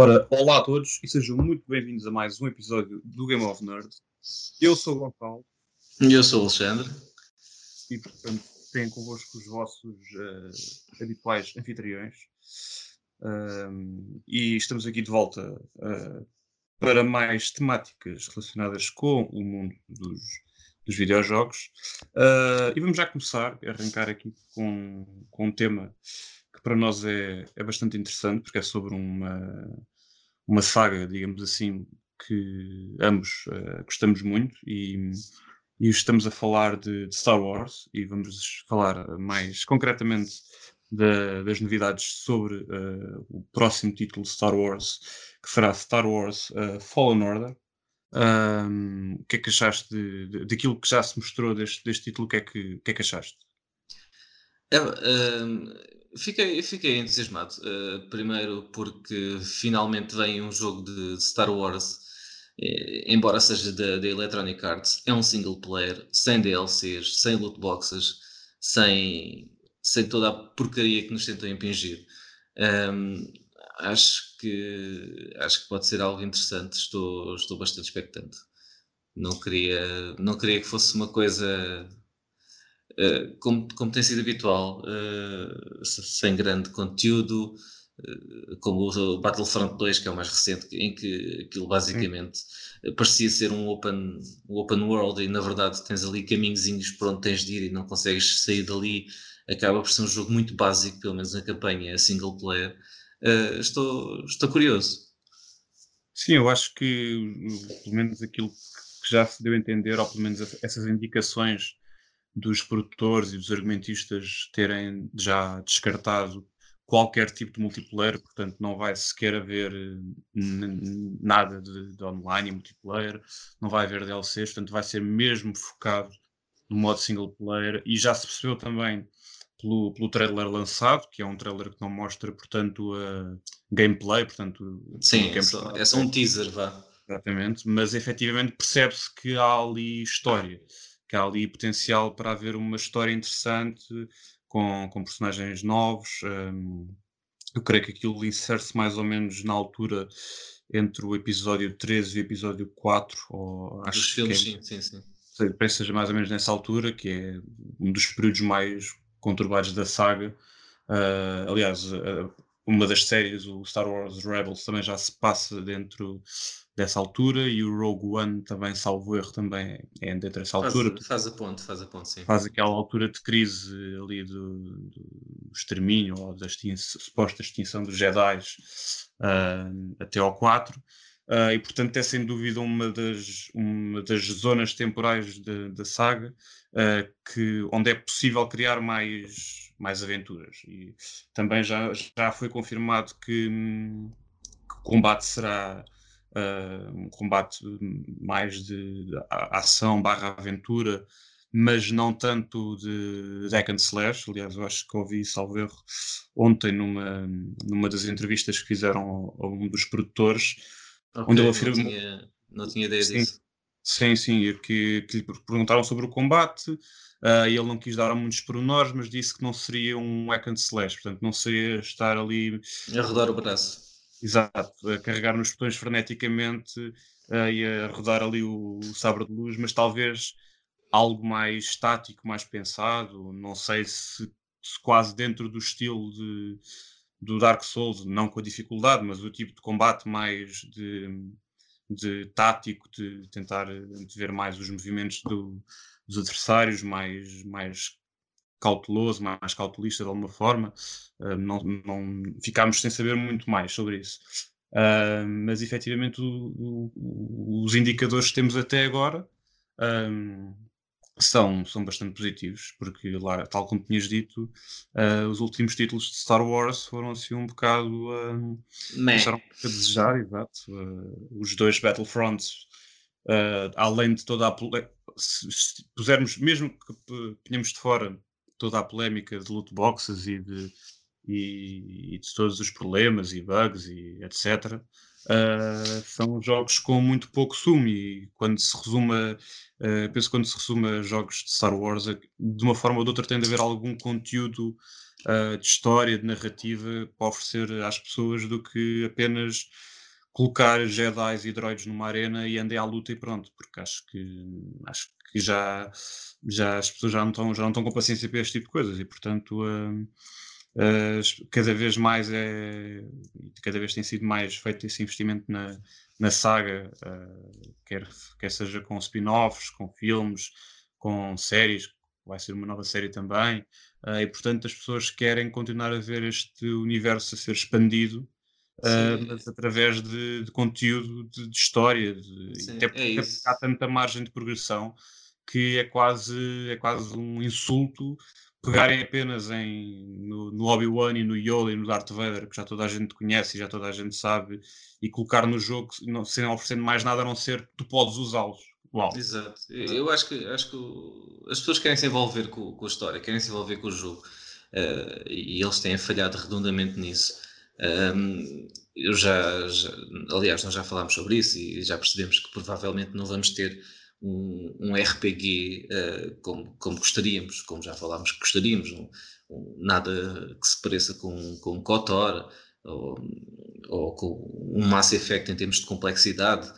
Ora, olá a todos e sejam muito bem-vindos a mais um episódio do Game of Nerd. Eu sou o Gonçalo. E eu sou o Alexandre. E, portanto, têm convosco os vossos uh, habituais anfitriões. Um, e estamos aqui de volta uh, para mais temáticas relacionadas com o mundo dos, dos videojogos. Uh, e vamos já começar, arrancar aqui com, com um tema que para nós é, é bastante interessante, porque é sobre uma, uma saga, digamos assim, que ambos uh, gostamos muito e, e, estamos a falar de, de, Star Wars e vamos falar mais concretamente da, das novidades sobre uh, o próximo título Star Wars, que será Star Wars uh, Fallen Order. Um, o que é que achaste de, de, daquilo que já se mostrou deste, deste título? O que é que, que, é que achaste? É, Fiquei, fiquei entusiasmado. Uh, primeiro porque finalmente vem um jogo de Star Wars, eh, embora seja da, Electronic Arts, é um single player, sem DLCs, sem loot boxes, sem, sem toda a porcaria que nos tentam impingir. Um, acho que acho que pode ser algo interessante. Estou, estou bastante expectante. Não queria, não queria que fosse uma coisa eh, como, como tem sido habitual, uh, sem grande conteúdo, uh, como o Battlefront 2, que é o mais recente, em que aquilo basicamente Sim. parecia ser um open, um open world e na verdade tens ali caminhozinhos por onde tens de ir e não consegues sair dali. Acaba por ser um jogo muito básico, pelo menos na campanha single player. estou, estou curioso. Sim, eu acho que pelo menos aquilo que já se deu a entender, ou pelo menos essas indicações dos produtores e dos argumentistas terem já descartado qualquer tipo de multiplayer, portanto não vai sequer haver nada de, de, online e multiplayer, não vai haver DLCs, portanto vai ser mesmo focado no modo single player e já se percebeu também pelo, pelo trailer lançado, que é um trailer que não mostra, portanto, a gameplay, portanto... Sim, é só, é só um teaser, vá. Exatamente, mas efetivamente percebe-se que há ali história que há ali potencial para haver uma história interessante com, com personagens novos. Um, eu creio que aquilo insere-se mais ou menos na altura entre o episódio 13 e o episódio 4. Ou, acho dos filmes, é, sim, sim, sim. Que seja mais ou menos nessa altura, que é um dos períodos mais conturbados da saga. Uh, aliás, uh, uma das séries, o Star Wars Rebels, também já se passa dentro dessa altura e o Rogue One também, salvo erro, também é dentro dessa altura. Faz, a ponte, faz a ponte, sim. Faz aquela altura de crise ali do, do extermínio ou da extinção, suposta extinção dos Jedi uh, até ao 4. Uh, ah, e portanto é sem dúvida uma das, uma das zonas temporais da saga uh, que, onde é possível criar mais, mais aventuras. E também já, já foi confirmado que, que o combate será uh, um combate mais de, de ação barra aventura, mas não tanto de hack and slash. Aliás, eu acho que ouvi, salvo erro, ontem numa, numa das entrevistas que fizeram a um dos produtores, okay, onde ele afirmou... Não tinha, não tinha ideia sim, disso. Sim, sim, que, que lhe perguntaram sobre o combate, uh, ele não quis dar muitos pormenores, mas disse que não seria um hack and slash, portanto não seria estar ali... A rodar o braço. Exato, a carregar nos botões freneticamente uh, e a rodar ali o, o sabre de luz, mas talvez algo mais estático, mais pensado, não sei se, se quase dentro do estilo de, do Dark Souls, não com a dificuldade, mas o tipo de combate mais de, de tático, de tentar de ver mais os movimentos do, dos adversários, mais, mais cauteloso, mais cautelista de alguma forma, uh, não, não ficámos sem saber muito mais sobre isso. Uh, mas efetivamente o, o, os indicadores que temos até agora um, são, são bastante positivos, porque lá, tal como tinhas dito, uh, os últimos títulos de Star Wars foram assim um bocado uh, deixaram a desejar, exato. os dois Battlefronts, além de toda a se, se pusermos, mesmo que ponhamos de fora toda a polémica de loot boxes e de, e, e de todos os problemas e bugs e etc. uh, são jogos com muito pouco sumo e quando se resuma, uh, penso quando se resuma jogos de Star Wars, de uma forma ou de outra tem de haver algum conteúdo uh, de história, de narrativa para oferecer às pessoas do que apenas colocar Jedi e droids numa arena e andem à luta e pronto, porque acho que acho que já, já as pessoas já não estão, já não estão com paciência para este tipo de coisas e portanto uh, uh, cada vez mais é cada vez tem sido mais feito esse investimento na, na saga, uh, quer, quer seja com spin-offs, com filmes, com séries, vai ser uma nova série também, e portanto as pessoas querem continuar a ver este universo a ser expandido Uh, mas através de, de conteúdo de, de história, de, Sim, até é porque isso. há tanta margem de progressão que é quase, é quase um insulto pegarem apenas em, no, no Obi-Wan e no Yoda e no Darth Vader, que já toda a gente conhece e já toda a gente sabe, e colocar no jogo não, sem oferecendo mais nada a não ser tu podes usá-los. Uau! Exato. Eu acho que, acho que as pessoas querem se envolver com, com a história, querem se envolver com o jogo. eh, e eles têm falhado redondamente nisso. Ahm, eu já, já- aliás, nós já falámos sobre isso e já percebemos que provavelmente não vamos ter um, um RPG eh, como, como gostaríamos, como já falámos que gostaríamos, um- um- nada que se pareça com, com um KOTOR ou, ou com um Mass Effect em termos de complexidade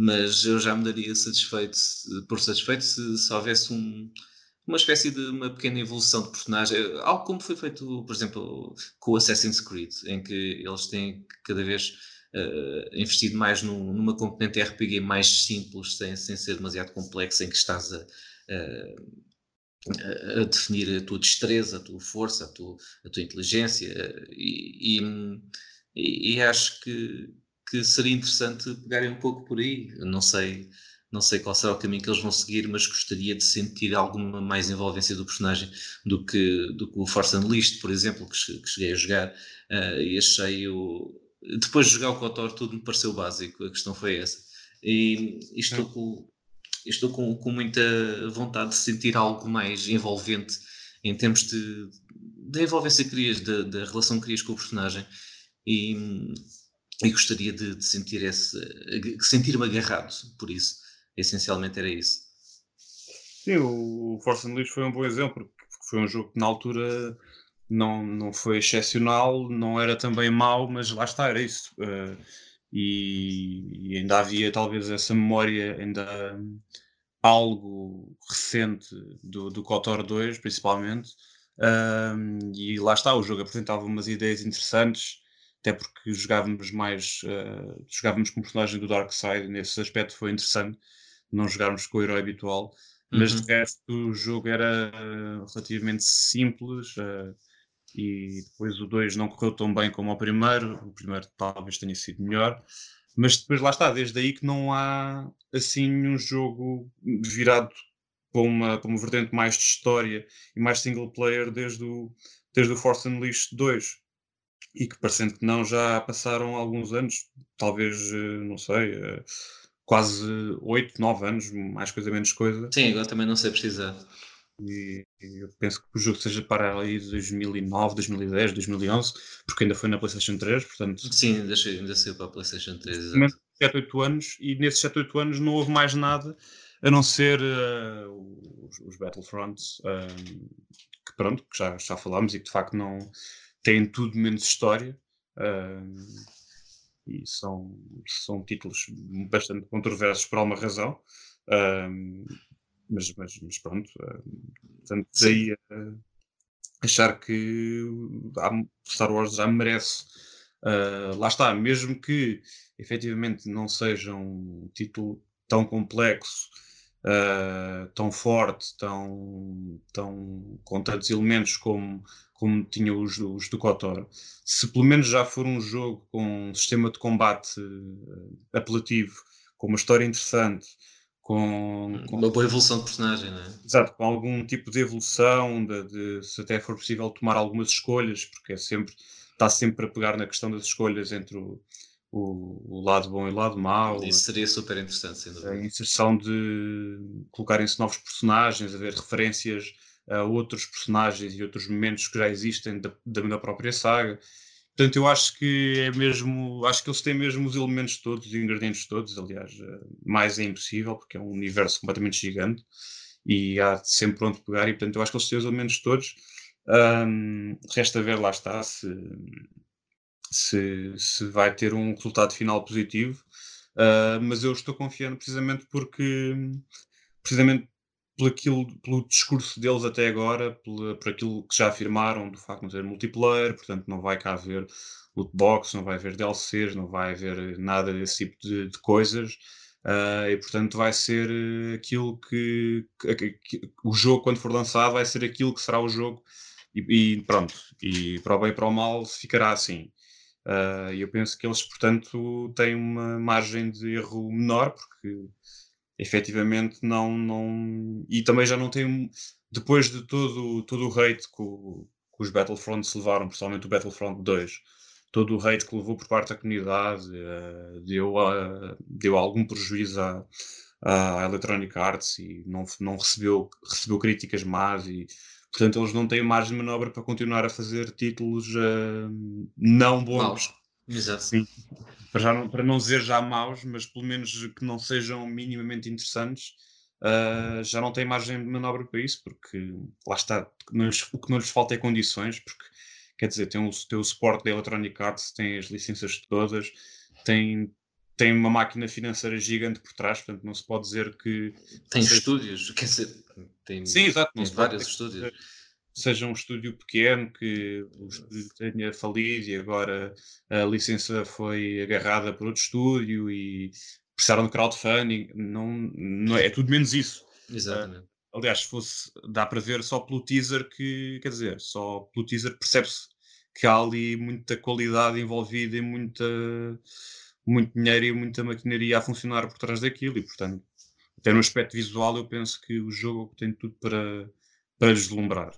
mas eu já me daria satisfeito, por satisfeito se, se houvesse um- uma espécie de uma pequena evolução de personagem, algo como foi feito, por exemplo, com o Assassin's Creed, em que eles têm cada vez eh, investido mais num- numa componente RPG mais simples, sem, sem ser demasiado complexa, em que estás a, a- definir a tua destreza, a tua força, a tua, a tua inteligência, e, e- e- acho que, que seria interessante pegarem um pouco por aí. Não sei, não sei qual será o caminho que eles vão seguir, mas gostaria de sentir alguma mais envolvência do personagem do que, do que o Force Unleashed, por exemplo, que, que cheguei a jogar, eh, e achei o. Depois de jogar o KOTOR, tudo me pareceu básico, a questão foi essa. E, e estou com, estou com, com muita vontade de sentir algo mais envolvente em termos de, da envolvência que crias, da, da relação que crias com o personagem e, e gostaria de, de sentir esse, sentir-me agarrado por isso. Essencialmente era isso. Sim, o Force Unleashed foi um bom exemplo, porque foi um jogo que na altura não, não foi excepcional, não era também mau, mas lá está, era isso. Eh, e, e ainda havia talvez essa memória, ainda algo recente do, do KOTOR 2, principalmente. Hum, e lá está, o jogo apresentava umas ideias interessantes, até porque jogávamos mais, eh, jogávamos com o personagem do Darkseid, nesse aspecto foi interessante, não jogarmos com o herói habitual mas de Uhum. resto o jogo era eh, relativamente simples eh, e depois o 2 não correu tão bem como o primeiro, o primeiro talvez tenha sido melhor, mas depois lá está, desde aí que não há assim um jogo virado para uma, para uma vertente mais de história e mais single player desde o, desde o Force Unleashed 2 e que parecendo que não já passaram alguns anos, talvez, eh, não sei, quase 8, 9 anos, mais coisa menos coisa, Sim, agora também não sei precisar. e, e eu penso que o jogo seja para aí de 2009, 2010, 2011, porque ainda foi na PlayStation 3, portanto, Sim, ainda, ainda saiu para a PlayStation 3, pelo menos exato. 7, 8 anos, e nesses 7, 8 anos não houve mais nada a não ser eh, os, os Battlefronts, ehm, que pronto, que já, já falámos e que de facto não têm tudo menos história. ehm, e são, são títulos bastante controversos por alguma razão, mas, mas, mas pronto, ehm, portanto, daí a achar que Star Wars já merece. ah, lá está, mesmo que efetivamente não seja um título tão complexo, ah, tão forte, tão, tão com tantos elementos como, como tinha os, do- os do KOTOR, se pelo menos já for um jogo com um sistema de combate ah, apelativo, com uma história interessante, com, com- Uma boa evolução de personagem, não é? Exato, com algum tipo de evolução, de, de- se até for possível tomar algumas escolhas, porque é sempre, está sempre a pegar na questão das escolhas entre o, o, o lado bom e o lado mau, Isso seria super interessante, sem a dúvida. inserção de colocarem-se novos personagens, haver referências a outros personagens e outros momentos que já existem da, da própria saga. Portanto, eu acho que é mesmo, acho que eles têm mesmo os elementos todos, os ingredientes todos, aliás, eh, mais é impossível, porque é um universo completamente gigante e há sempre onde pegar, e portanto eu acho que eles têm os elementos todos. Um, resta ver, lá está, se, se, se vai ter um resultado final positivo, uh, mas eu estou confiando precisamente porque, precisamente pelo, aquilo, pelo discurso deles até agora, por aquilo que já afirmaram do facto de não ter multiplayer, portanto não vai cá haver lootbox, não vai haver DLCs, não vai haver nada desse tipo de, de coisas. Uh, e portanto vai ser eh, aquilo que, que, que, o jogo quando for lançado vai ser aquilo que será o jogo e, e pronto, e para o bem e para o mal ficará assim. Uh, eu penso que eles, portanto, têm uma margem de erro menor, porque efetivamente não, não. E também já não tem. Depois de todo, todo o hate que, o, que os Battlefronts levaram, principalmente o Battlefront 2, todo o hate que levou por parte da comunidade, uh, deu, uh, deu algum prejuízo à, à Electronic Arts e não, não recebeu, recebeu críticas más e portanto eles não têm margem de manobra para continuar a fazer títulos uh, não bons. Exato. Sim para, não, para não dizer já maus, mas pelo menos que não sejam minimamente interessantes, uh, já não tem margem de manobra para isso, porque lá está, o que não lhes falta é condições, porque quer dizer, tem o, tem o suporte da Electronic Arts, tem as licenças todas, tem, tem uma máquina financeira gigante por trás, portanto não se pode dizer que. Tem estúdios, quer dizer, tem, Sim, exato, tem vários estúdios seja um estúdio pequeno que o estúdio tenha falido e agora a licença foi agarrada por outro estúdio e precisaram de crowdfunding, não, não é, é tudo menos isso. Exatamente. Uh, aliás, se fosse, dá para ver só pelo teaser que, quer dizer, só pelo teaser percebe-se que há ali muita qualidade envolvida e muita, muito dinheiro e muita maquinaria a funcionar por trás daquilo e, portanto, até no aspecto visual eu penso que o jogo tem tudo para, para deslumbrar.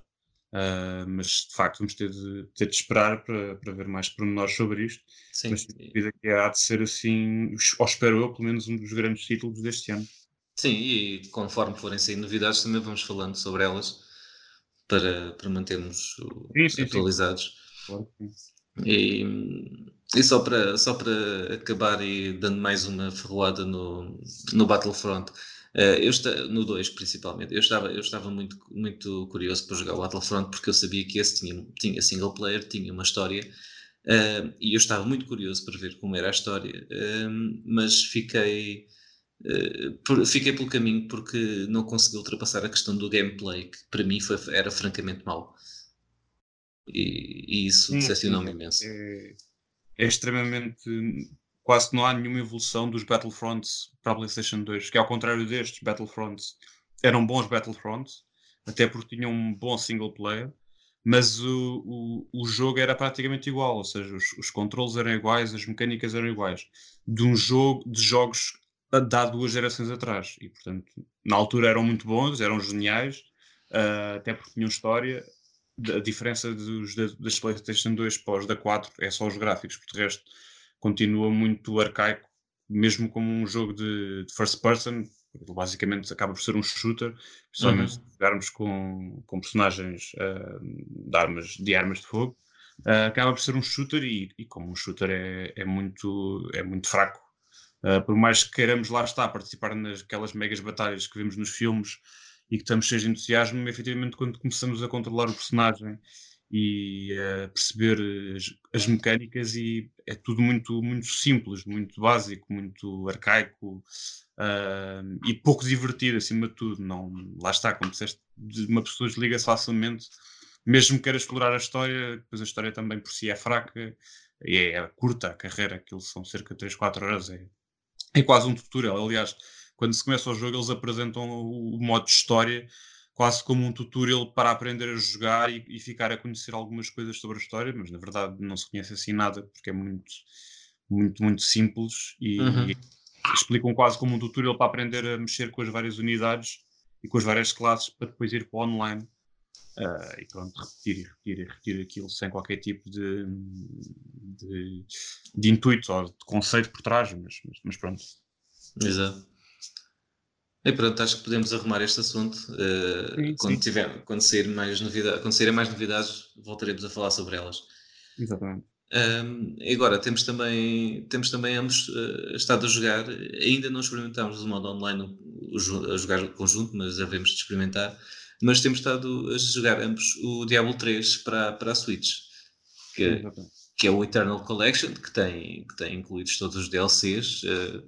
Uh, mas de facto vamos ter de, ter de esperar para, para ver mais pormenores sobre isto. Sim. Mas vida que há de ser assim, ou espero eu, pelo menos um dos grandes títulos deste ano. Sim, e conforme forem saindo novidades também vamos falando sobre elas para, para mantermos sim, sim, sim. Claro, e, e só, para, só para acabar e dando mais uma ferroada no, no Battlefront, eu está, no 2 principalmente, eu estava, eu estava muito, muito curioso para jogar o Battlefront porque eu sabia que esse tinha, tinha single player, tinha uma história uh, e eu estava muito curioso para ver como era a história, uh, mas fiquei, por, fiquei pelo caminho porque não consegui ultrapassar a questão do gameplay, que para mim foi, era francamente mau. E, e isso decepcionou-me imenso. É, é extremamente quase não há nenhuma evolução dos Battlefronts para a PlayStation 2, que ao contrário destes Battlefronts, eram bons Battlefronts, até porque tinham um bom single player, mas o, o, o jogo era praticamente igual, ou seja, os, os controles eram iguais, as mecânicas eram iguais, de um jogo, de jogos de há duas gerações atrás, e portanto, na altura eram muito bons, eram geniais, uh, até porque tinham história, a diferença dos, das PlayStation 2 pós da 4 é só os gráficos, porque de resto continua muito arcaico, mesmo como um jogo de, de first person, basicamente acaba por ser um shooter, principalmente uhum. se jogarmos com, com personagens uh, de, armas, de armas de fogo, uh, acaba por ser um shooter e, e como um shooter é, é, muito, é muito fraco. Uh, por mais que queiramos lá estar, participar naquelas megas batalhas que vemos nos filmes e que estamos cheios de entusiasmo, efetivamente quando começamos a controlar o personagem e a perceber as, as, mecânicas e é tudo muito, muito simples, muito básico, muito arcaico uh, e pouco divertido acima de tudo. Não, lá está, como disseste, uma pessoa desliga-se facilmente, mesmo que queira explorar a história, depois a história também por si é fraca e é curta a carreira, aquilo são cerca de 3, 4 horas, é, é quase um tutorial. Aliás, quando se começa o jogo, eles apresentam o, o modo história quase como um tutorial para aprender a jogar e, e, ficar a conhecer algumas coisas sobre a história, mas na verdade não se conhece assim nada porque é muito, muito, muito simples e, uhum. e explicam quase como um tutorial para aprender a mexer com as várias unidades e com as várias classes para depois ir para o online. Uh, e pronto, repetir e repetir e repetir aquilo sem qualquer tipo de, de, de intuito ou de conceito por trás, mas, mas, mas pronto. Exato. E pronto, acho que podemos arrumar este assunto. Uh, sim, quando, Tiver, quando, sair mais novidade, quando saírem mais novidades, voltaremos a falar sobre elas. Exatamente. Um, agora temos também, temos também ambos uh, estado a jogar, ainda não experimentámos o modo online a jogar conjunto, mas havemos de experimentar. Mas temos estado a jogar ambos o Diablo 3 para, para a Switch, que, que é o Eternal Collection, que tem, que tem incluídos todos os DLCs, uh,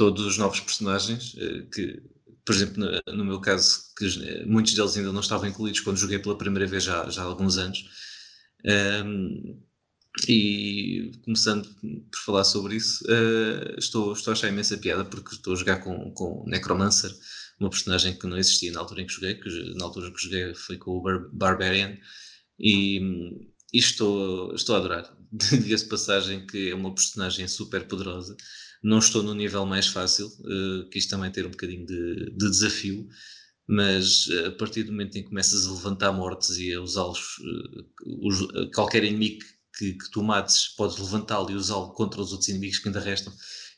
todos os novos personagens, uh, que, por exemplo, no, meu caso, que muitos deles ainda não estavam incluídos quando joguei pela primeira vez já, já há alguns anos. Um, e começando por falar sobre isso, uh, estou, estou a achar imensa piada porque estou a jogar com, com Necromancer, uma personagem que não existia na altura em que joguei, que na altura que joguei foi com o Bar Barbarian, e, e estou, estou a adorar. Diga-se passagem que é uma personagem super poderosa. Não estou no nível mais fácil, uh, quis também ter um bocadinho de, de desafio, mas a partir do momento em que começas a levantar mortes e a usá-los, uh, qualquer inimigo que, que tu mates, podes levantá-lo e usá-lo contra os outros inimigos que ainda restam.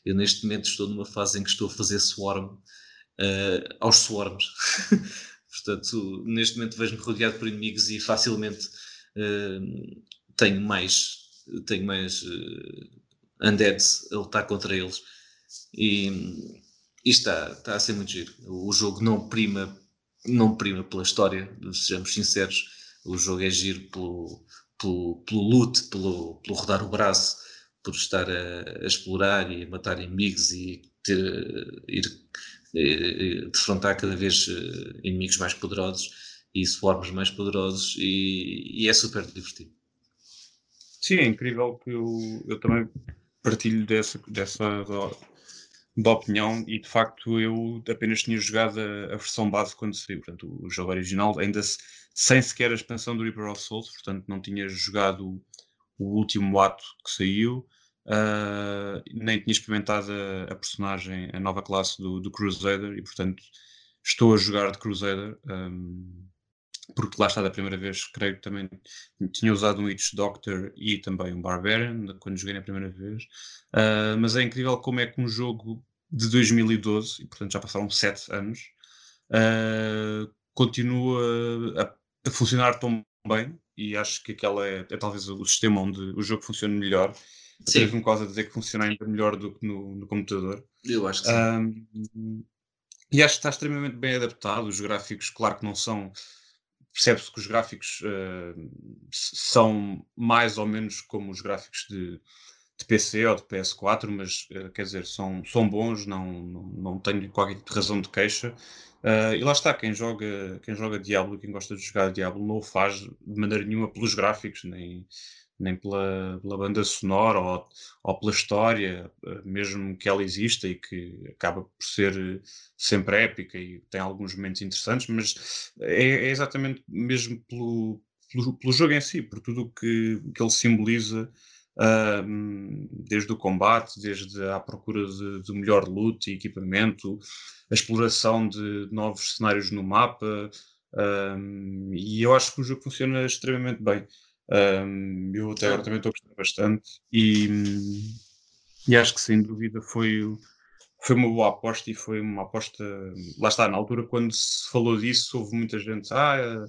Eu neste momento estou numa fase em que estou a fazer swarm uh, aos swarms. Portanto, neste momento vejo-me rodeado por inimigos e facilmente uh, tenho mais, tenho mais uh, undeads a lutar contra eles. E, e está, está a ser muito giro. O jogo não prima, não prima pela história, sejamos sinceros. O jogo é giro pelo, pelo, pelo loot, pelo, pelo rodar o braço, por estar a, a explorar e a matar inimigos e ter, ir, ir defrontar cada vez eh, inimigos mais poderosos e swarms mais poderosos e, e, é super divertido. Sim, é incrível que eu, eu também partilho dessa, dessa da opinião e de facto eu apenas tinha jogado a, a, versão base quando saiu, portanto o jogo original ainda se, sem sequer a expansão do Reaper of Souls, portanto não tinha jogado o último ato que saiu, uh, nem tinha experimentado a, a, personagem, a nova classe do, do, Crusader e portanto estou a jogar de Crusader um, porque lá está da primeira vez, creio que também tinha usado um Witch Doctor e também um Barbarian quando joguei na primeira vez. Uh, mas é incrível como é que um jogo de 2012, e portanto já passaram sete anos, uh, continua a, a, funcionar tão bem. E acho que aquela é, é, talvez o sistema onde o jogo funciona melhor. Teve-me quase a dizer que funciona ainda melhor do que no, no computador. Eu acho que sim. Um, e acho que está extremamente bem adaptado. Os gráficos, claro que não são percebe-se que os gráficos uh, são mais ou menos como os gráficos de, de PC ou de PS4, mas uh, quer dizer, são, são bons, não, não, não tenho qualquer razão de queixa. Uh, e lá está, quem joga, quem joga Diablo, quem gosta de jogar Diablo, não o faz de maneira nenhuma pelos gráficos, nem, nem pela, pela banda sonora ou, ou, pela história, eh, mesmo que ela exista e que acaba por ser sempre épica e tem alguns momentos interessantes, mas é, é exatamente mesmo pelo, pelo, pelo, jogo em si, por tudo o que, que ele simboliza. Uh, desde o combate, desde a procura de, de melhor loot e equipamento, a exploração de novos cenários no mapa, uh, e eu acho que o jogo funciona extremamente bem. Um, eu até agora também estou a gostar bastante e, e acho que sem dúvida foi, foi uma boa aposta e foi uma aposta. Lá está, na altura, quando se falou disso, houve muita gente ah,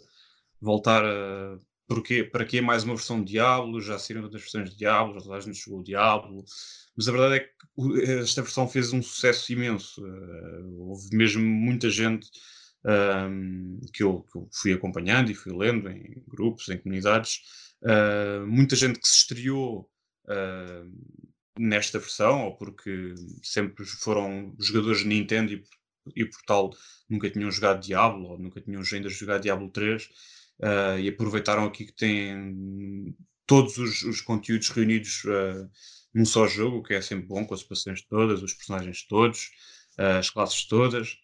voltar a. Porquê, para que mais uma versão de Diablo? Já saíram outras versões de Diablo, já toda a gente jogou o Diablo. Mas a verdade é que esta versão fez um sucesso imenso. Uh, houve mesmo muita gente um, que, eu, que eu fui acompanhando e fui lendo em grupos, em comunidades, Uh, muita gente que se estreou uh, nesta versão, ou porque sempre foram jogadores de Nintendo e, e, por tal nunca tinham jogado Diablo, ou nunca tinham ainda jogado Diablo 3, uh, ah, e aproveitaram aqui que têm todos os, os conteúdos reunidos num só jogo, que é sempre bom, com as expansões todas, os personagens todos, as classes todas.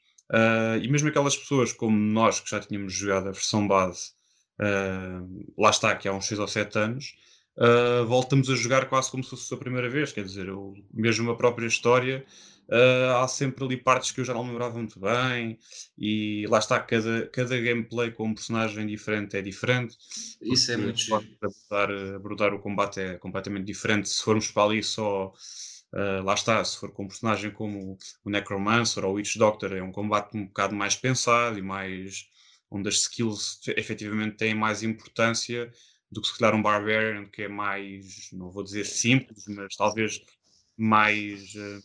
E mesmo aquelas pessoas como nós que já tínhamos jogado a versão base uh, lá está, que há uns 6 ou 7 anos, uh, voltamos a jogar quase como se fosse a primeira vez. Quer dizer, eu, mesmo a própria história, uh, há sempre ali partes que eu já não lembrava muito bem, e lá está, cada, cada gameplay com um personagem diferente é diferente. Isso é muito abordar, abordar o combate é completamente diferente. Se formos para ali só. Uh, lá está, se for com um personagem como o Necromancer ou o Witch Doctor, é um combate um bocado mais pensado e mais onde as skills efetivamente têm mais importância do que se calhar um Barbarian, que é mais, não vou dizer simples, mas talvez mais. Um,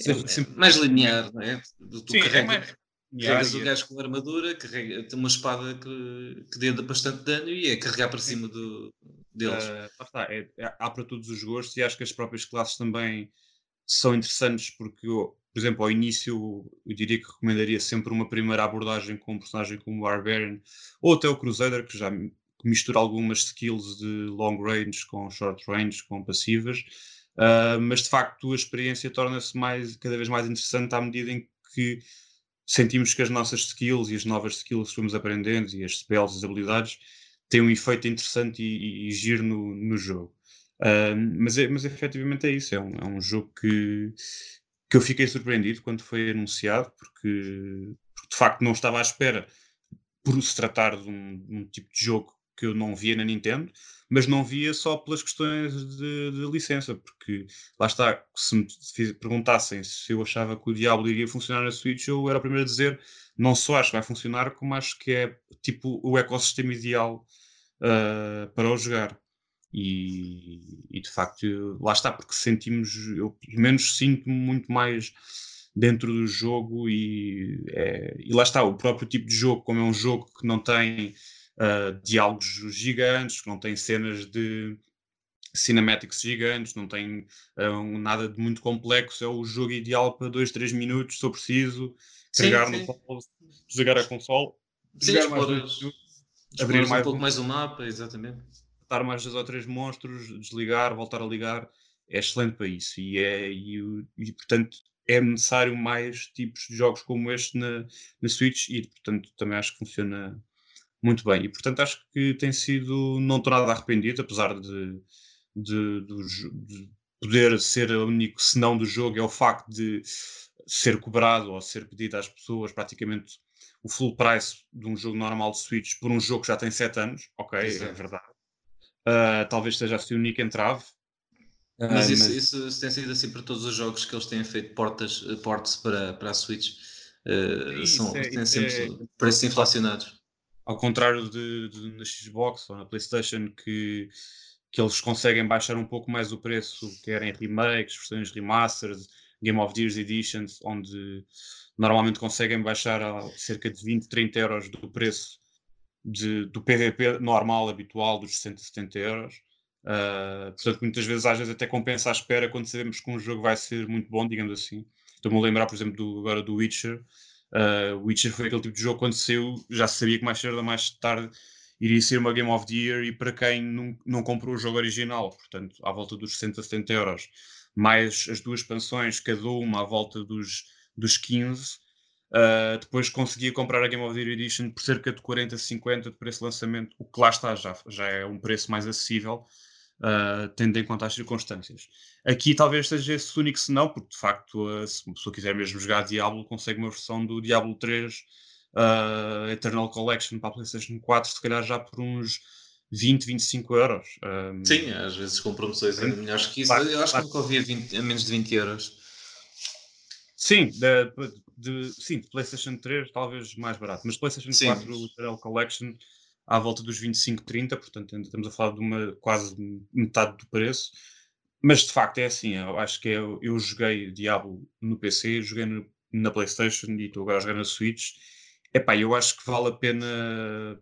é, é, mais linear, não é? Tu Sim, é mais, carregas o gajo com armadura, carrega, tem uma espada que, que dê bastante dano e é carregar para cima do, deles. Uh, está, é, é, há para todos os gostos e acho que as próprias classes também são interessantes porque, por exemplo, ao início eu diria que recomendaria sempre uma primeira abordagem com um personagem como o Barbarian ou até o Crusader, que já mistura algumas skills de long range com short range, com passivas. Uh, mas de facto a experiência torna-se mais, cada vez mais interessante à medida em que sentimos que as nossas skills e as novas skills que fomos aprendendo e as spells, as habilidades têm um efeito interessante e, e, e giro no, no jogo. Mas, é, mas efetivamente é isso, é um, é um jogo que, que eu fiquei surpreendido quando foi anunciado, porque, porque de facto não estava à espera por se tratar de um, um, tipo de jogo que eu não via na Nintendo, mas não via só pelas questões de, de licença, porque lá está, se me perguntassem se eu achava que o Diablo iria funcionar na Switch, eu era o primeiro a dizer não só acho que vai funcionar, como acho que é tipo o ecossistema ideal uh, para o jogar. E, e, de facto, lá está, porque sentimos, eu pelo menos sinto-me muito mais dentro do jogo e, é, e lá está, o próprio tipo de jogo, como é um jogo que não tem uh, diálogos gigantes, que não tem cenas de cinematics gigantes, não tem uh, nada de muito complexo, é o jogo ideal para 2, 3 minutos, se eu preciso, carregar sim, sim. no console, desligar a console, sim, jogar mais minutos, abrir mais um pouco um, mais o mapa, exatamente. Matar mais dois ou três monstros, desligar, voltar a ligar, é excelente para isso e, é, e, e portanto é necessário mais tipos de jogos como este na, na Switch e portanto também acho que funciona muito bem. E portanto acho que tem sido, não estou nada arrependido, apesar de, de, de, de poder ser o único senão do jogo, é o facto de ser cobrado ou ser pedido às pessoas praticamente o full price de um jogo normal de Switch por um jogo que já tem 7 anos, ok, Exato. é verdade. Uh, talvez seja assim o único entrave. Uh, mas, isso, mas... Isso, tem sido assim para todos os jogos que eles têm feito portas, portes para, para a Switch. Uh, são, é, têm sempre é, preços inflacionados ao contrário de, de, na Xbox ou na PlayStation, que, que eles conseguem baixar um pouco mais o preço, querem remakes, versões remastered, Game of Years Editions, onde normalmente conseguem baixar a cerca de 20, 30 euros do preço de, do PVP normal, habitual, dos 60, 70 euros. Uh, portanto, muitas vezes, às vezes, até compensa a espera quando sabemos que um jogo vai ser muito bom, digamos assim. Estou-me a lembrar, por exemplo, do, agora do Witcher, Uh, Witcher foi aquele tipo de jogo quando saiu, já sabia que mais cedo ou mais tarde iria ser uma Game of the Year e para quem não, não comprou o jogo original, portanto, à volta dos 60, 70 euros, mais as duas expansões, cada uma à volta dos, dos 15, uh, ah, depois conseguia comprar a Game of the Year Edition por cerca de 40, 50 de preço de lançamento, o que lá está, já, já é um preço mais acessível uh, tendo em conta as circunstâncias. Aqui talvez seja esse único senão, porque de facto, uh, se uma pessoa quiser mesmo jogar Diablo, consegue uma versão do Diablo 3 uh, ah, Eternal Collection para a PlayStation 4, se calhar já por uns 20, 25 euros. Um, Sim, às vezes com promoções ainda melhores que isso. Claro, eu acho claro. que nunca ouvi a, 20, a menos de 20 euros. Sim, de, de, sim, de PlayStation 3 talvez mais barato, mas PlayStation sim. 4 Eternal Collection à volta dos 25, 30, portanto ainda estamos a falar de uma quase metade do preço. Mas de facto é assim, eu acho que é, eu joguei Diablo no PC, joguei no, na Playstation e estou agora a jogar na Switch. Epá, eu acho que vale a pena,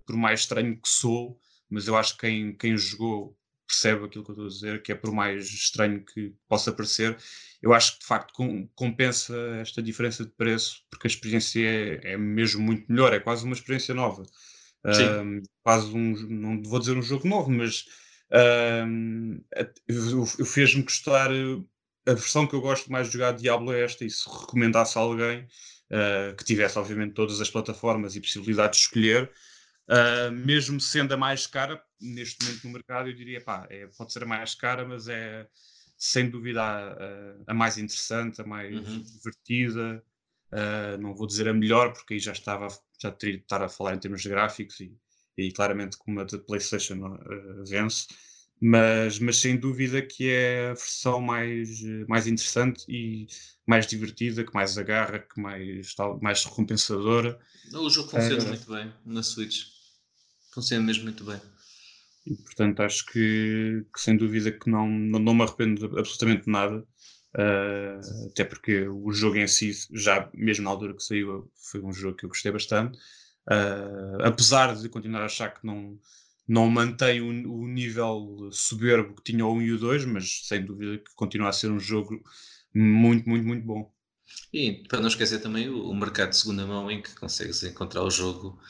por mais estranho que sou, mas eu acho que quem, quem jogou percebe aquilo que eu estou a dizer, que é por mais estranho que possa parecer, eu acho que de facto com, compensa esta diferença de preço, porque a experiência é, é mesmo muito melhor, é quase uma experiência nova. Um, quase um, não vou dizer um jogo novo, mas um, eu, eu fez-me gostar. A versão que eu gosto mais de jogar de Diablo é esta, e se recomendasse a alguém uh, que tivesse, obviamente, todas as plataformas e possibilidade de escolher, uh, mesmo sendo a mais cara, neste momento no mercado, eu diria, pá, é, pode ser a mais cara, mas é sem dúvida a, a, mais interessante, a mais uhum. divertida. Uh, não vou dizer a melhor, porque aí já estava já teria de estar a falar em termos de gráficos e, e claramente como a de PlayStation uh, vence, mas, mas sem dúvida que é a versão mais, mais interessante e mais divertida, que mais agarra, que mais, mais recompensadora. O jogo funciona uh, muito bem na Switch, funciona mesmo muito bem. E portanto acho que, que sem dúvida que não, não, não me arrependo de absolutamente nada. Uh, até porque o jogo em si, já mesmo na altura que saiu, foi um jogo que eu gostei bastante. Uh, apesar de continuar a achar que não, não mantém o, o, nível soberbo que tinha o 1 e o 2, mas sem dúvida que continua a ser um jogo muito, muito, muito bom. E para não esquecer também o, o mercado de segunda mão em que consegues encontrar o jogo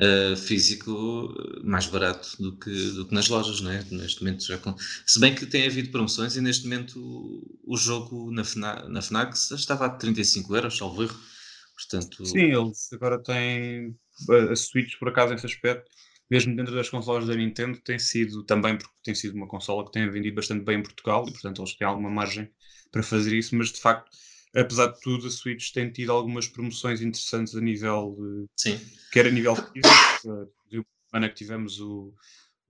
uh, físico mais barato do que, do que nas lojas, não é? Neste momento já com... Se bem que tem havido promoções e neste momento o, o jogo na FNAC, na FNAC estava a 35 euros, salvo erro. Portanto... Sim, eles agora têm a Switch por acaso nesse aspecto mesmo dentro das consolas da Nintendo, tem sido também porque tem sido uma consola que tem vendido bastante bem em Portugal e, portanto, eles têm alguma margem para fazer isso, mas de facto, apesar de tudo, a Switch tem tido algumas promoções interessantes a nível de. Sim. Quer a nível físico, de semana que tivemos o,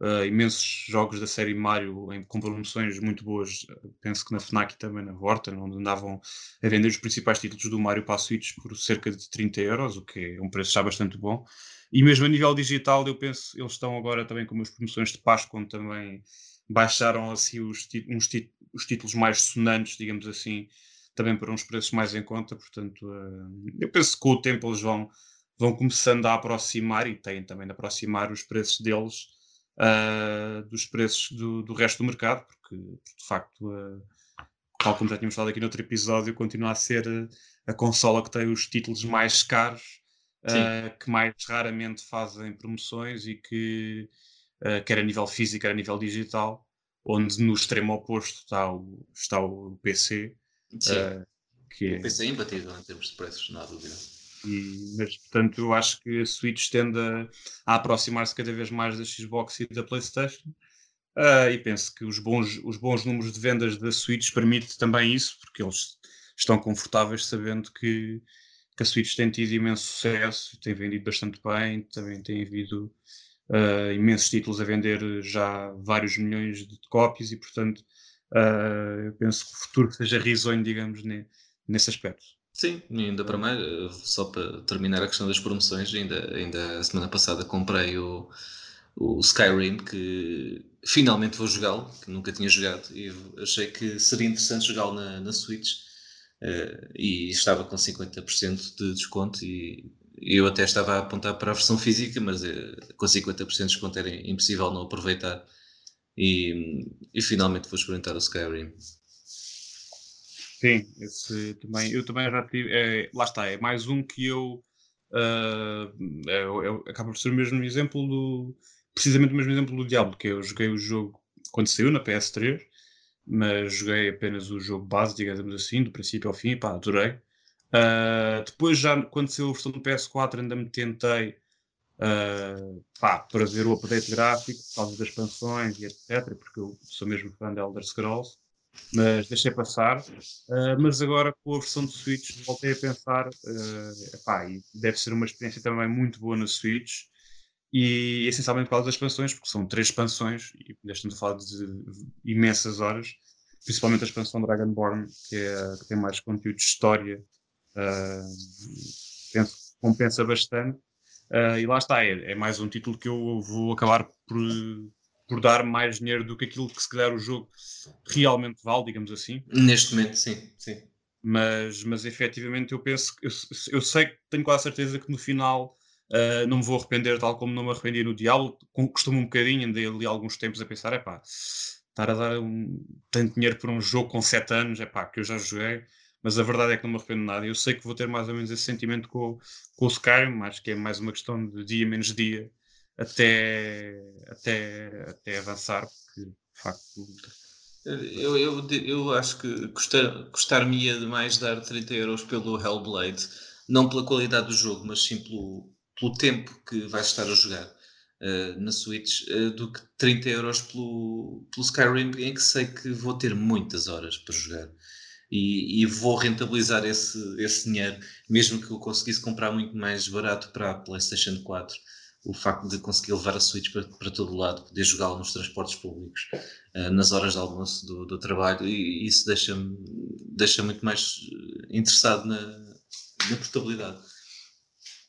uh, imensos jogos da série Mario em, com promoções muito boas. Penso que na Fnac e também na Horta, onde andavam a vender os principais títulos do Mario para a Switch por cerca de 30 euros, o que é um preço já bastante bom. E mesmo a nível digital, eu penso, eles estão agora também com as promoções de Páscoa, onde também baixaram assim os, uns os títulos mais sonantes, digamos assim, também para uns preços mais em conta. Portanto, uh, eu penso que com o tempo eles vão, vão começando a aproximar e têm também de aproximar os preços deles uh, dos preços do, do, resto do mercado, porque de facto, uh, tal como já tínhamos falado aqui no outro episódio, continua a ser a consola que tem os títulos mais caros uh, que mais raramente fazem promoções e que, quer a nível físico, quer a nível digital, onde no extremo oposto está o, está o PC. Uh, que é... Imbatível em termos de preços, não há dúvida. E, mas, portanto, eu acho que a Switch tende a, a aproximar-se cada vez mais da Xbox e da PlayStation. Uh, e penso que os bons, os bons números de vendas da Switch permitem também isso, porque eles estão confortáveis sabendo que que a Switch tem tido imenso sucesso, tem vendido bastante bem, também tem havido uh, imensos títulos a vender já vários milhões de cópias e, portanto, uh, eu penso que o futuro seja risonho, digamos, ne, nesse aspecto. Sim, ainda para mais, só para terminar a questão das promoções, ainda, ainda a semana passada comprei o, o Skyrim, que finalmente vou jogá-lo, que nunca tinha jogado, e achei que seria interessante jogá-lo na, na Switch uh, e estava com 50% de desconto e eu até estava a apontar para a versão física, mas uh, com 50% de desconto era impossível não aproveitar e, e finalmente vou experimentar o Skyrim. Sim, esse também, eu também já tive, é, lá está, é mais um que eu, uh, é, é, acaba por ser o mesmo exemplo do, precisamente o mesmo exemplo do Diablo, que eu joguei o jogo quando saiu na PS3 mas joguei apenas o jogo base, digamos assim, do princípio ao fim, pá, adorei. Uh, depois, já quando saiu a versão do PS4, ainda me tentei uh, pá, para ver o update gráfico, por causa das expansões e etc., porque eu sou mesmo fã de Elder Scrolls, mas deixei passar. Uh, mas agora com a versão de Switch, voltei a pensar, uh, epá, deve ser uma experiência também muito boa na Switch. E essencialmente por causa das expansões, porque são três expansões, e estamos a falar de imensas horas, principalmente a expansão Dragonborn, que, é, que tem mais conteúdo de história, uh, penso que compensa bastante. Uh, e lá está, é, é, mais um título que eu vou acabar por, por dar mais dinheiro do que aquilo que se calhar o jogo realmente vale, digamos assim. Neste momento, sim, sim. Mas, mas efetivamente eu penso, eu, eu sei, tenho quase certeza que no final Uh, não me vou arrepender, tal como não me arrependi no Diablo. Costumo um bocadinho, andei ali alguns tempos a pensar: é pá, estar a dar um, tanto dinheiro por um jogo com 7 anos, é pá, que eu já joguei. Mas a verdade é que não me arrependo nada. Eu sei que vou ter mais ou menos esse sentimento com, com o Skyrim, acho que é mais uma questão de dia menos dia até, até, até avançar, porque de facto. Eu, eu, eu acho que custar-me-ia custar demais dar 30 euros pelo Hellblade, não pela qualidade do jogo, mas sim pelo, pelo tempo que vais estar a jogar uh, na Switch uh, do que 30 euros pelo, pelo Skyrim, em que sei que vou ter muitas horas para jogar. E, e, vou rentabilizar esse, esse dinheiro, mesmo que eu conseguisse comprar muito mais barato para a PlayStation 4. O facto de conseguir levar a Switch para, para todo lado, poder jogá-la nos transportes públicos, uh, nas horas de almoço do, do trabalho, e isso deixa-me deixa muito mais interessado na, na portabilidade.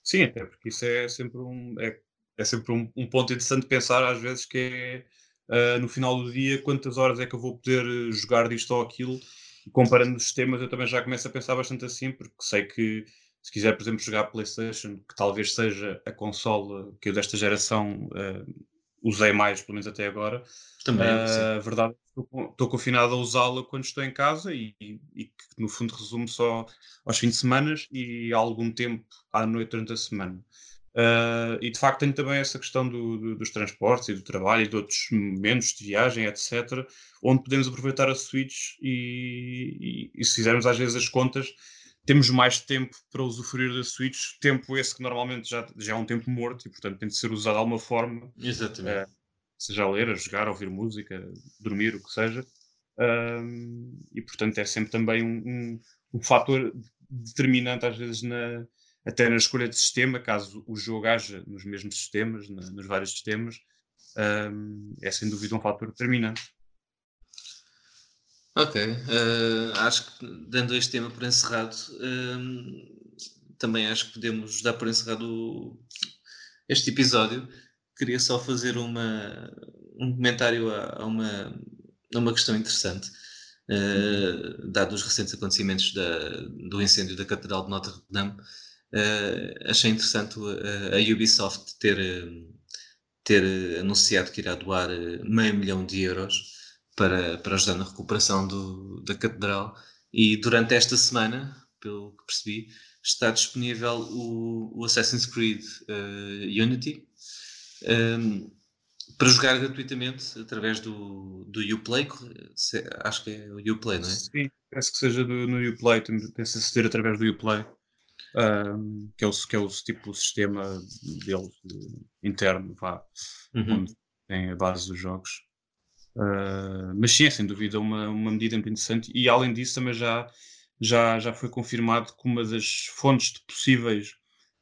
Sim, até porque isso é sempre um. É, é sempre um, um ponto interessante pensar às vezes que é uh, no final do dia quantas horas é que eu vou poder eh, jogar disto ou aquilo comparando os sistemas eu também já começo a pensar bastante assim porque sei que se quiser por exemplo jogar Playstation que talvez seja a consola que eu desta geração uh, usei mais pelo menos até agora também uh, a verdade é que estou confinado a usá-la quando estou em casa e, e, e, que no fundo resume só aos fins de semana e algum tempo à noite durante a semana Uh, e de facto tenho também essa questão do, do, dos transportes e do trabalho e de outros momentos de viagem, etc., onde podemos aproveitar a Switch e, e, e, se fizermos às vezes as contas, temos mais tempo para usufruir da Switch, tempo esse que normalmente já, já é um tempo morto e portanto tem de ser usado de alguma forma, Exatamente. Uh, seja a ler, a jogar, a ouvir música, dormir, o que seja. Uh, e portanto é sempre também um, um, um fator determinante às vezes na, até na escolha de sistema, caso o jogo haja nos mesmos sistemas, na, nos vários sistemas, um, é sem dúvida um fator determinante. Ok, uh, acho que dando este tema por encerrado, um, também acho que podemos dar por encerrado este episódio. Queria só fazer uma, um comentário a, a, uma, a uma questão interessante. Uh, dado os recentes acontecimentos da, do incêndio da Catedral de Notre Dame, uh, achei interessante uh, a Ubisoft ter, uh, ter anunciado que irá doar meio milhão de euros para, para ajudar na recuperação do, da Catedral. E durante esta semana, pelo que percebi, está disponível o, o Assassin's Creed Unity. Um, ehm, para jogar gratuitamente através do, do Uplay, acho que é o Uplay, não é? Sim, parece que seja do, no Uplay, tem-se aceder através do Uplay um, que, é o, que é o tipo o sistema deles de, interno, vá, uhum. onde tem a base dos jogos. Uh, mas sim, é sem dúvida uma, uma medida muito interessante e além disso também já, já, já foi confirmado que uma das fontes de possíveis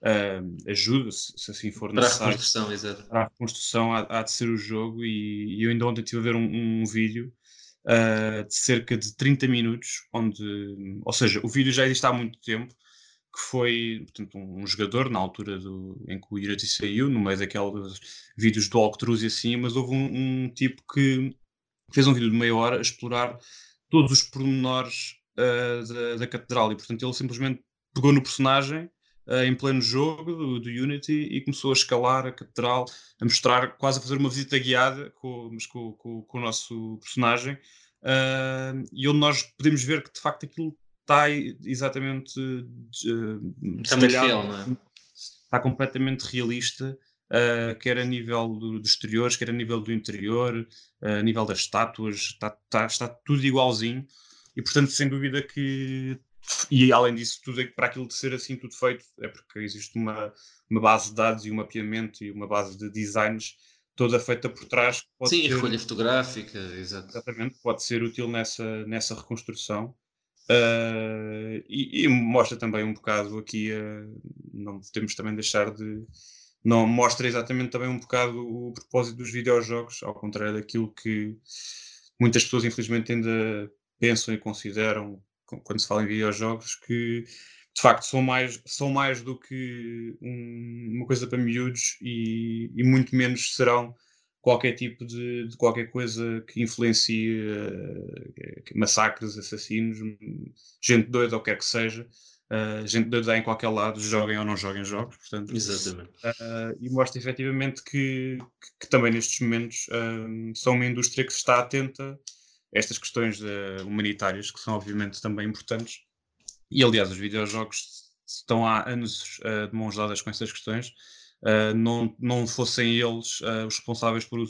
uh, ajuda, se, se, assim for para necessário, a reconstrução, exato. para a reconstrução há, há, de ser o jogo e, e eu ainda ontem estive a ver um, um vídeo uh, de cerca de 30 minutos, onde, ou seja, o vídeo já existe há muito tempo, que foi portanto, um, jogador na altura do, em que o Unity saiu, no meio daqueles vídeos do walkthroughs e assim, mas houve um, um, tipo que fez um vídeo de meia hora a explorar todos os pormenores uh, da, da, catedral. E portanto ele simplesmente pegou no personagem uh, em pleno jogo do, do, Unity e começou a escalar a catedral, a mostrar, quase a fazer uma visita guiada com, mas com, com, com o nosso personagem. Uh, e onde nós podemos ver que de facto aquilo está exatamente uh, está muito real, não é? Está completamente realista, uh, quer a nível do, dos exteriores, quer a nível do interior, uh, a nível das estátuas, está, está, está tudo igualzinho. E portanto, sem dúvida que e além disso, tudo é, para aquilo de ser assim tudo feito, é porque existe uma, uma base de dados e um mapeamento e uma base de designs toda feita por trás. Sim, ser, recolha fotográfica, exato. exatamente, pode ser útil nessa, nessa reconstrução. Uh, e, e, mostra também um bocado aqui, uh, não podemos também deixar de. Não mostra exatamente também um bocado o propósito dos videojogos, ao contrário daquilo que muitas pessoas, infelizmente, ainda pensam e consideram quando se fala em videojogos, que de facto são mais, são mais do que um, uma coisa para miúdos e, e muito menos serão qualquer tipo de, de qualquer coisa que influencie uh, massacres, assassinos, gente doida ou quer que seja. Uh, gente doida em qualquer lado, joguem ou não joguem jogos, portanto, Exatamente. Uh, e mostra efetivamente que, que, que também nestes momentos são uma indústria que está atenta a estas questões humanitárias, que são obviamente também importantes. E aliás, os videojogos estão há anos de mãos dadas com essas questões uh, não, não fossem eles uh, os responsáveis pelo,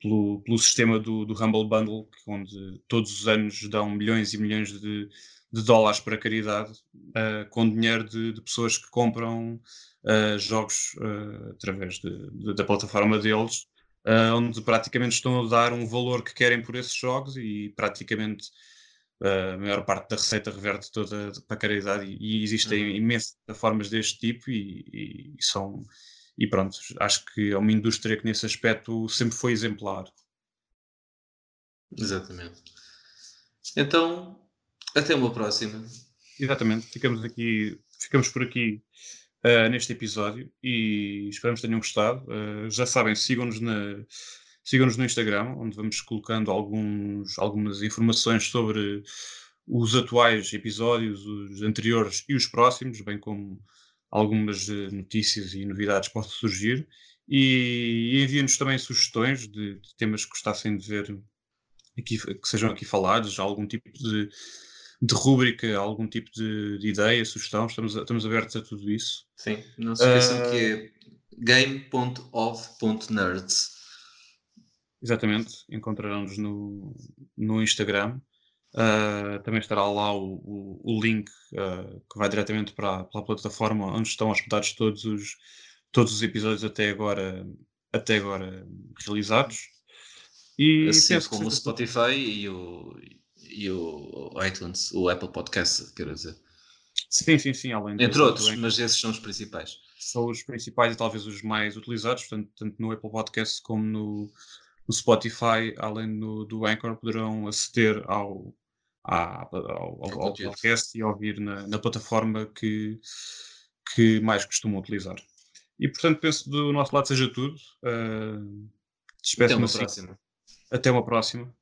pelo, pelo sistema do, do Humble Bundle, onde todos os anos dão milhões e milhões de, de dólares para caridade, uh, com dinheiro de, de, pessoas que compram jogos através de, de, da plataforma deles. onde praticamente estão a dar um valor que querem por esses jogos e praticamente a maior parte da receita reverte toda para a caridade e, existem uhum. imensas formas deste tipo e, e, e, são e pronto, acho que é uma indústria que nesse aspecto sempre foi exemplar. Exatamente. Então, até uma próxima. Exatamente, ficamos aqui, ficamos por aqui uh, neste episódio e esperamos que tenham gostado. Uh, já sabem, sigam-nos na, sigam-nos no Instagram, onde vamos colocando alguns, algumas informações sobre os atuais episódios, os anteriores e os próximos, bem como algumas notícias e novidades que possam surgir. E, e enviem-nos também sugestões de, de, temas que gostassem de ver aqui, que sejam aqui falados, algum tipo de, de rúbrica, algum tipo de, de ideia, sugestão. Estamos, estamos abertos a tudo isso. Sim, não se esqueçam uh, que é game.of.nerds. Exatamente, encontrarão-nos no, no Instagram. Uh, também estará lá o, o, o link uh, que vai diretamente para, para, a plataforma onde estão hospedados todos os, todos os episódios até agora, até agora realizados. E assim como o Spotify e o, e o iTunes, o Apple Podcast, quero dizer. Sim, sim, sim, além Entre outros, mas esses são os principais. São os principais e talvez os mais utilizados, portanto, tanto no Apple Podcast como no, no Spotify, além do, do Anchor, poderão aceder ao, ao, ao, ao podcast e ouvir na, na, plataforma que, que mais costumam utilizar. E portanto penso do nosso lado seja tudo. Uh, Até uma assim. próxima. Até uma próxima.